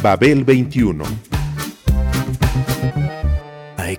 Babel 21 I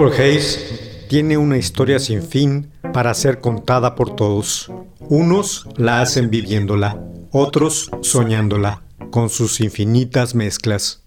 Purple Haze tiene una historia sin fin para ser contada por todos. Unos la hacen viviéndola, otros soñándola, con sus infinitas mezclas.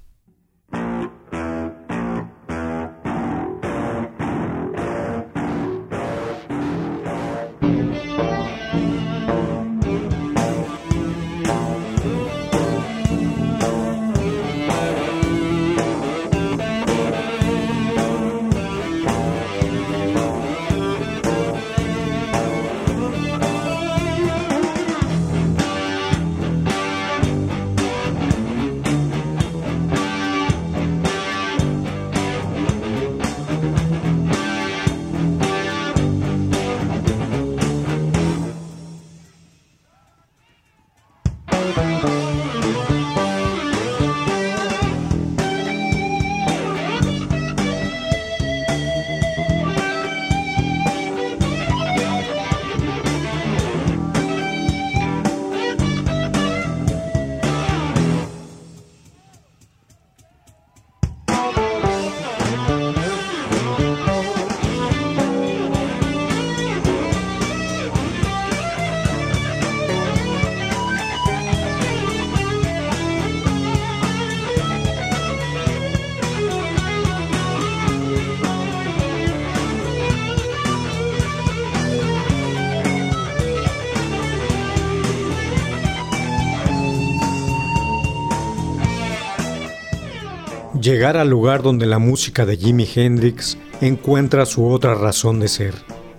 Llegar al lugar donde la música de Jimi Hendrix encuentra su otra razón de ser.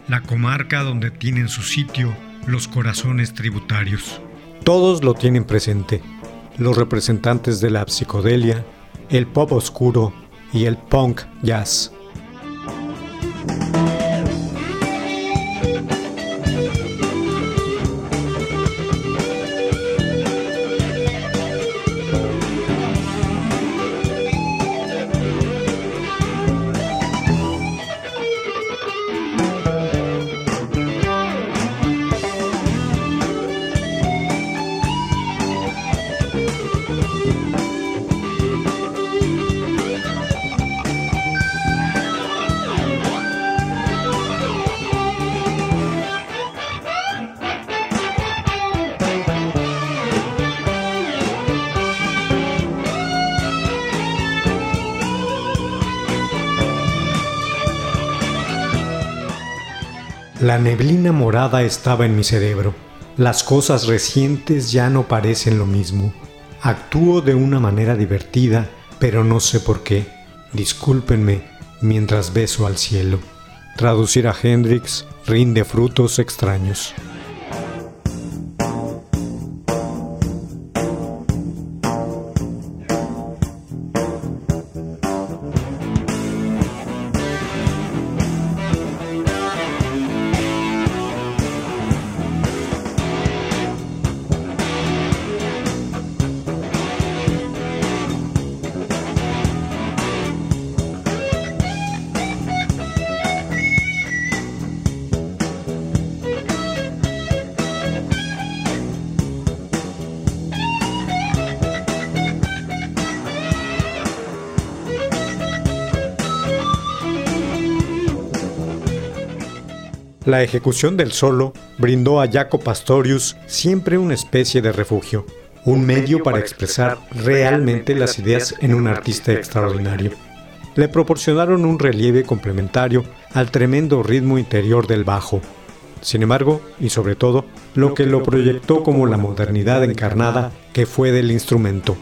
La comarca donde tienen su sitio los corazones tributarios. Todos lo tienen presente. Los representantes de la psicodelia, el pop oscuro y el punk jazz. La neblina morada estaba en mi cerebro. Las cosas recientes ya no parecen lo mismo. Actúo de una manera divertida, pero no sé por qué. Discúlpenme mientras beso al cielo. Traducir a Hendrix rinde frutos extraños. La ejecución del solo brindó a Jaco Pastorius siempre una especie de refugio, un medio para expresar realmente las ideas en un artista extraordinario. Le proporcionaron un relieve complementario al tremendo ritmo interior del bajo. Sin embargo, y sobre todo, lo que lo proyectó como la modernidad encarnada que fue del instrumento.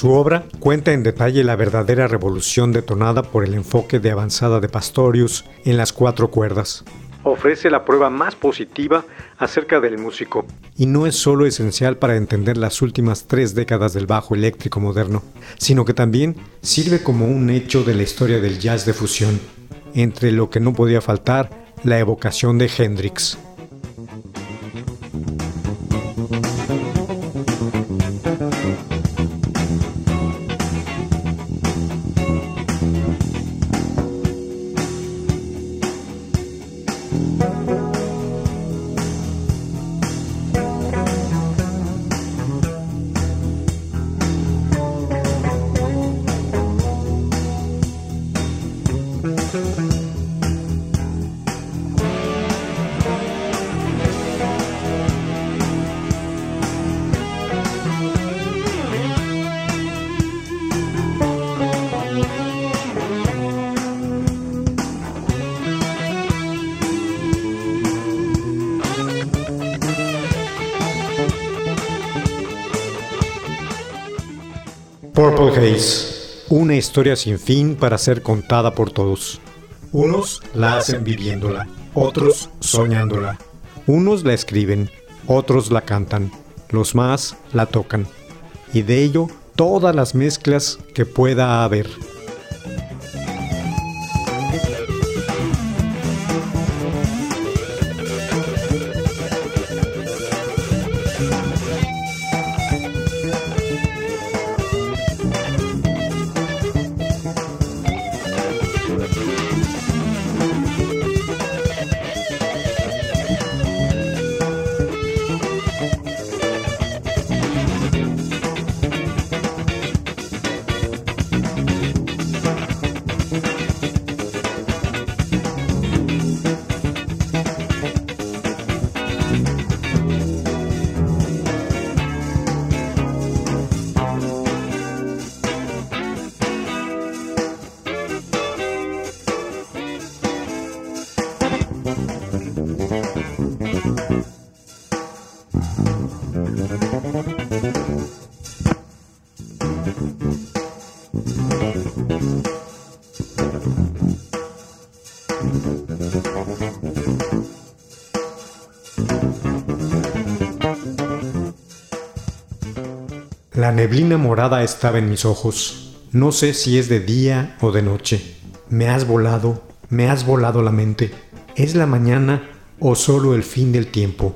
Su obra cuenta en detalle la verdadera revolución detonada por el enfoque de avanzada de Pastorius en las cuatro cuerdas. Ofrece la prueba más positiva acerca del músico y no es solo esencial para entender las últimas tres décadas del bajo eléctrico moderno, sino que también sirve como un hecho de la historia del jazz de fusión, entre lo que no podía faltar la evocación de Hendrix. Una historia sin fin para ser contada por todos. Unos la hacen viviéndola, otros soñándola. Unos la escriben, otros la cantan, los más la tocan. Y de ello todas las mezclas que pueda haber. La neblina morada estaba en mis ojos. No sé si es de día o de noche. Me has volado, me has volado la mente. ¿Es la mañana o solo el fin del tiempo?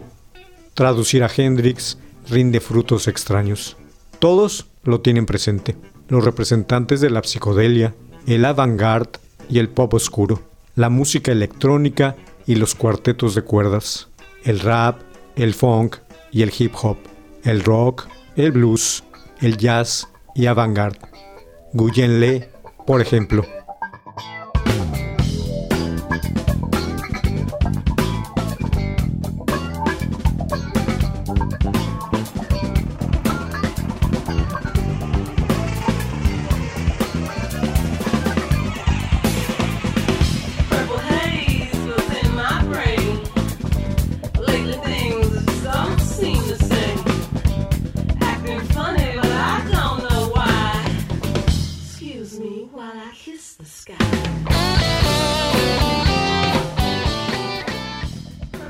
Traducir a Hendrix rinde frutos extraños. Todos lo tienen presente. Los representantes de la psicodelia, el avant-garde y el pop oscuro, la música electrónica y los cuartetos de cuerdas, el rap, el funk y el hip hop, el rock, el blues, el jazz y avant-garde. Guyen por ejemplo.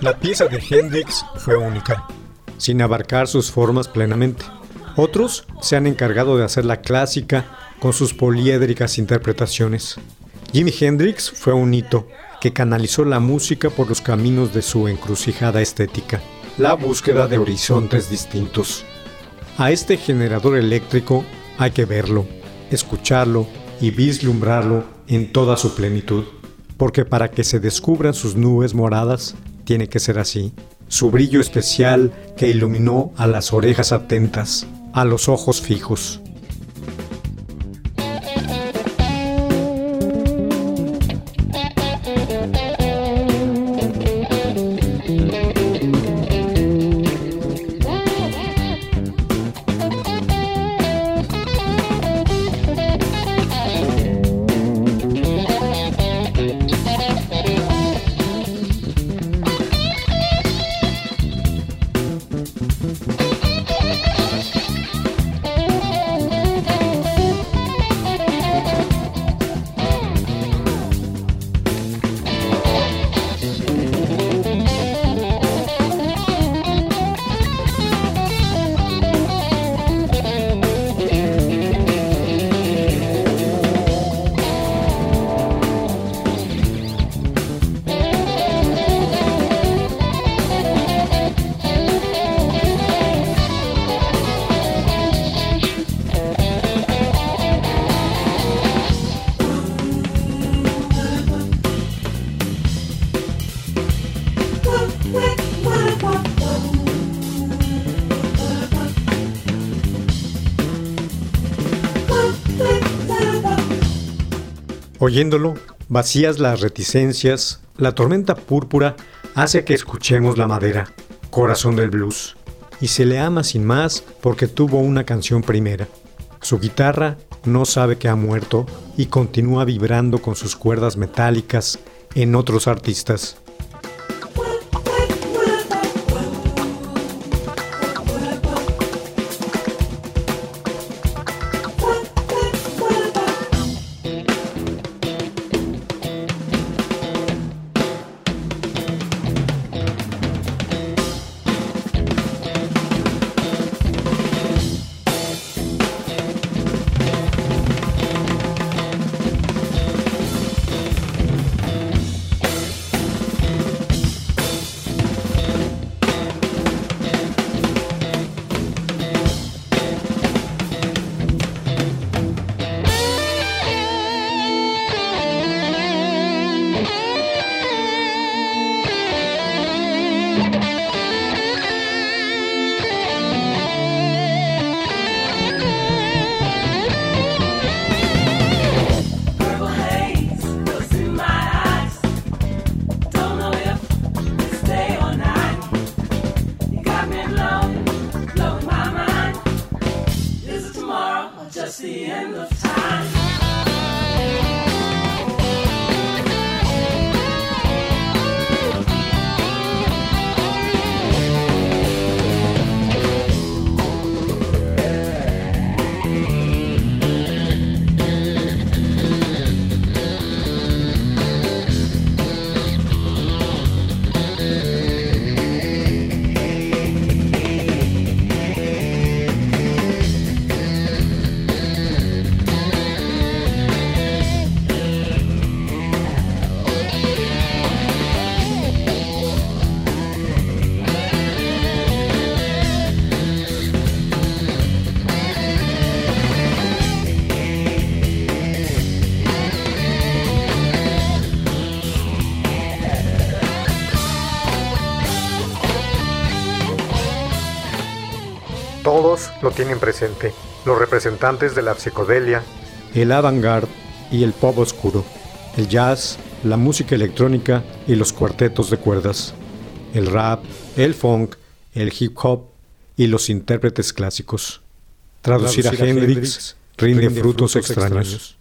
La pieza de Hendrix fue única, sin abarcar sus formas plenamente. Otros se han encargado de hacerla clásica con sus poliédricas interpretaciones. Jimi Hendrix fue un hito que canalizó la música por los caminos de su encrucijada estética, la búsqueda de horizontes distintos. A este generador eléctrico hay que verlo, escucharlo y vislumbrarlo en toda su plenitud, porque para que se descubran sus nubes moradas, tiene que ser así. Su brillo especial que iluminó a las orejas atentas, a los ojos fijos. Oyéndolo, vacías las reticencias, la tormenta púrpura hace que escuchemos la madera, corazón del blues, y se le ama sin más porque tuvo una canción primera. Su guitarra no sabe que ha muerto y continúa vibrando con sus cuerdas metálicas en otros artistas. The end of time? Todos lo tienen presente, los representantes de la psicodelia, el avant-garde y el pop oscuro, el jazz, la música electrónica y los cuartetos de cuerdas, el rap, el funk, el hip hop y los intérpretes clásicos. Traducir, a, Hendrix, rinde, frutos, extraños.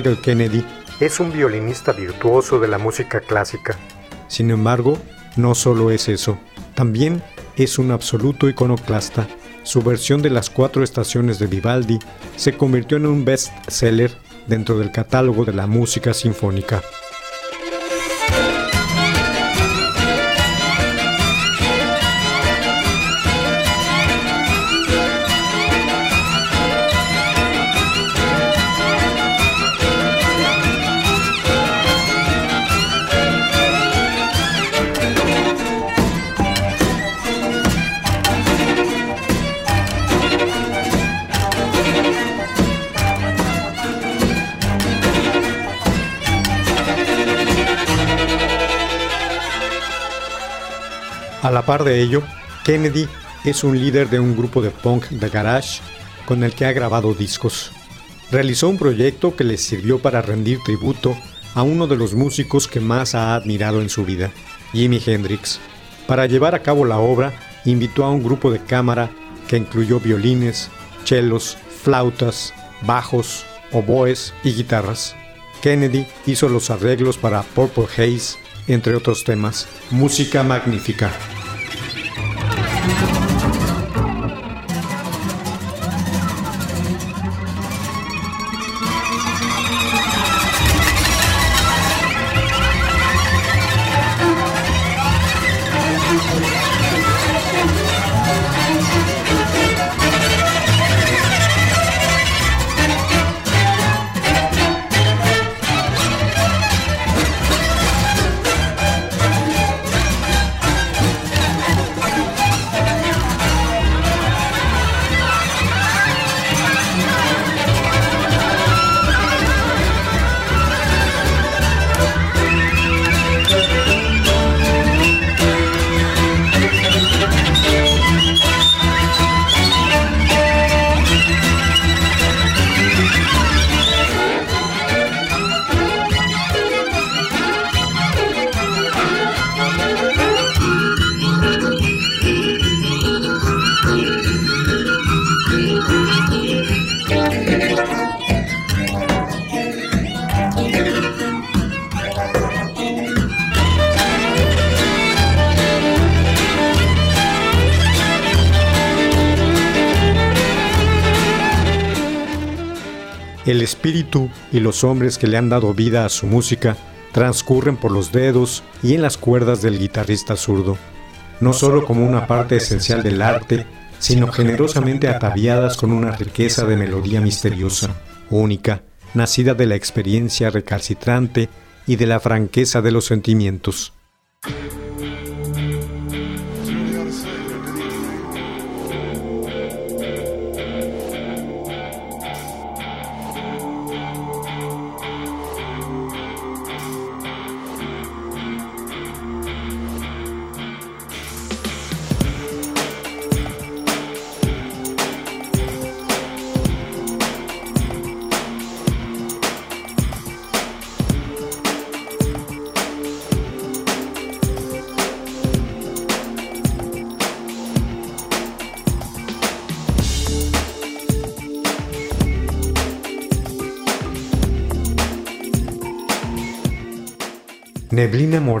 Nigel Kennedy es un violinista virtuoso de la música clásica. Sin embargo, no solo es eso, también es un absoluto iconoclasta. Su versión de las cuatro estaciones de Vivaldi se convirtió en un best-seller dentro del catálogo de la música sinfónica. Par de ello, Kennedy es un líder de un grupo de punk de garage con el que ha grabado discos. Realizó un proyecto que le sirvió para rendir tributo a uno de los músicos que más ha admirado en su vida, Jimi Hendrix. Para llevar a cabo la obra, invitó a un grupo de cámara que incluyó violines, chelos, flautas, bajos, oboes y guitarras. Kennedy hizo los arreglos para Purple Haze, entre otros temas. Música magnífica. Y los hombres que le han dado vida a su música transcurren por los dedos y en las cuerdas del guitarrista zurdo, no solo como una parte esencial del arte, sino generosamente ataviadas con una riqueza de melodía misteriosa, única, nacida de la experiencia recalcitrante y de la franqueza de los sentimientos.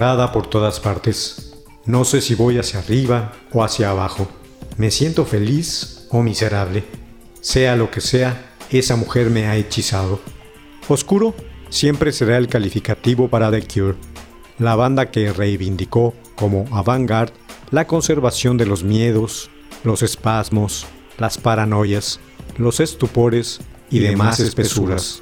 Por todas partes. No sé si voy hacia arriba o hacia abajo. Me siento feliz o miserable. Sea lo que sea, esa mujer me ha hechizado. Oscuro siempre será el calificativo para The Cure, la banda que reivindicó como avant-garde la conservación de los miedos, los espasmos, las paranoias, los estupores y demás espesuras.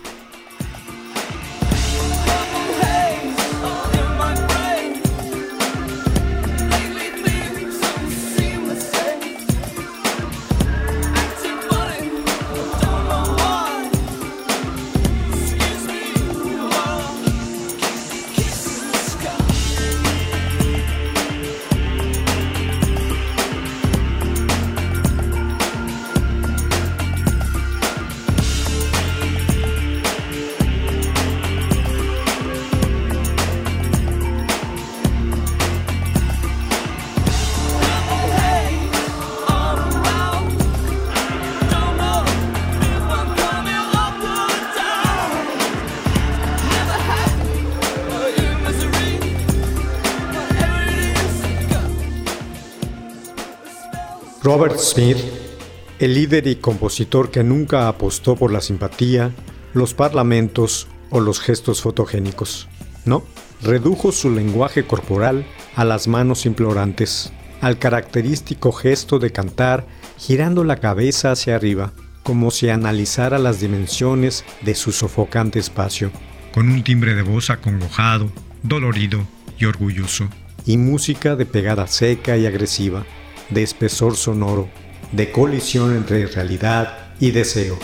Robert Smith, el líder y compositor que nunca apostó por la simpatía, los parlamentos o los gestos fotogénicos. No, redujo su lenguaje corporal a las manos implorantes, al característico gesto de cantar girando la cabeza hacia arriba, como si analizara las dimensiones de su sofocante espacio, con un timbre de voz acongojado, dolorido y orgulloso, y música de pegada seca y agresiva de espesor sonoro, de colisión entre realidad y deseo.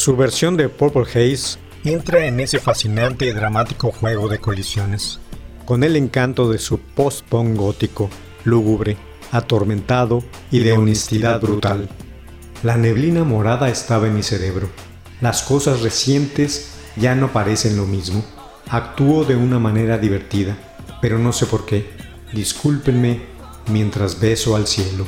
Su versión de Purple Haze entra en ese fascinante y dramático juego de colisiones, con el encanto de su post-punk gótico, lúgubre, atormentado y de honestidad brutal. La neblina morada estaba en mi cerebro. Las cosas recientes ya no parecen lo mismo. Actúo de una manera divertida, pero no sé por qué. Discúlpenme mientras beso al cielo.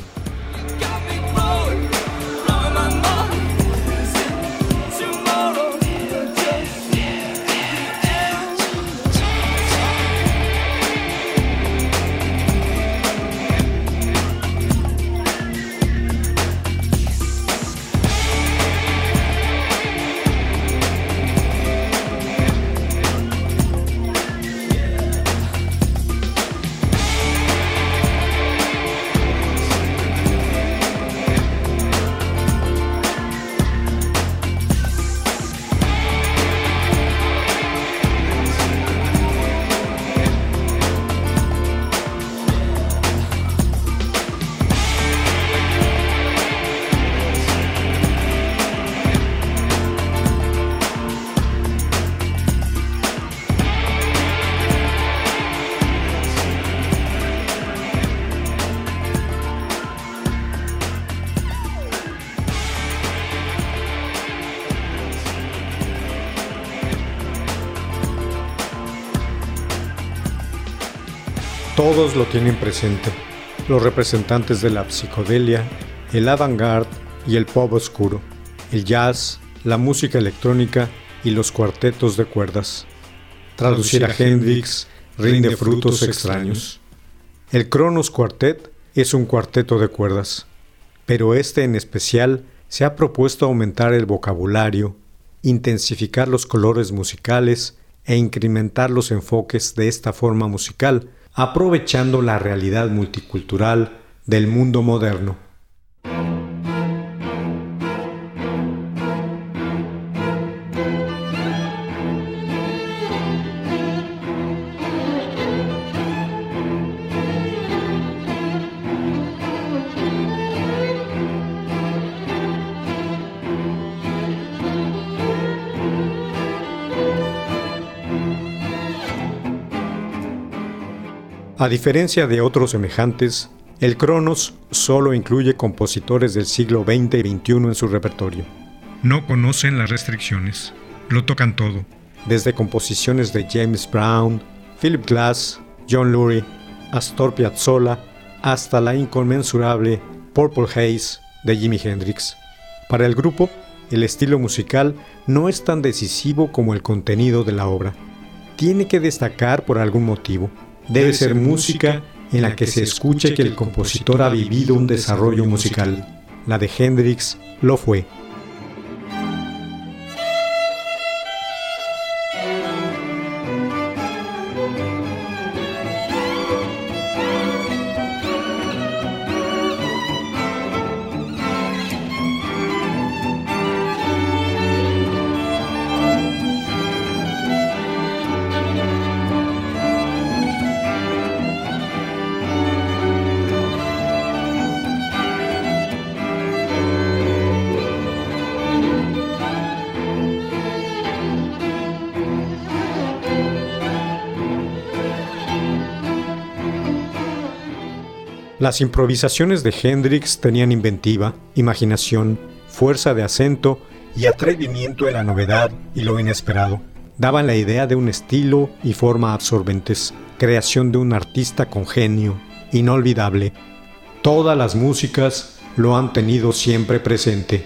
Todos lo tienen presente. Los representantes de la psicodelia, el avant-garde y el pop oscuro, el jazz, la música electrónica y los cuartetos de cuerdas. Traducir a Hendrix rinde frutos extraños. El Kronos Quartet es un cuarteto de cuerdas, pero este en especial se ha propuesto aumentar el vocabulario, intensificar los colores musicales e incrementar los enfoques de esta forma musical, aprovechando la realidad multicultural del mundo moderno. A diferencia de otros semejantes, el Cronos solo incluye compositores del siglo XX y XXI en su repertorio. No conocen las restricciones, lo tocan todo, desde composiciones de James Brown, Philip Glass, John Lurie, Astor Piazzolla, hasta la inconmensurable Purple Haze de Jimi Hendrix. Para el grupo, el estilo musical no es tan decisivo como el contenido de la obra. Tiene que destacar por algún motivo. Debe ser música en la que se escuche que el compositor ha vivido un desarrollo musical. La de Hendrix lo fue. Las improvisaciones de Hendrix tenían inventiva, imaginación, fuerza de acento y atrevimiento en la novedad y lo inesperado. Daban la idea de un estilo y forma absorbentes, creación de un artista con genio, inolvidable. Todas las músicas lo han tenido siempre presente.